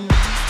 inside,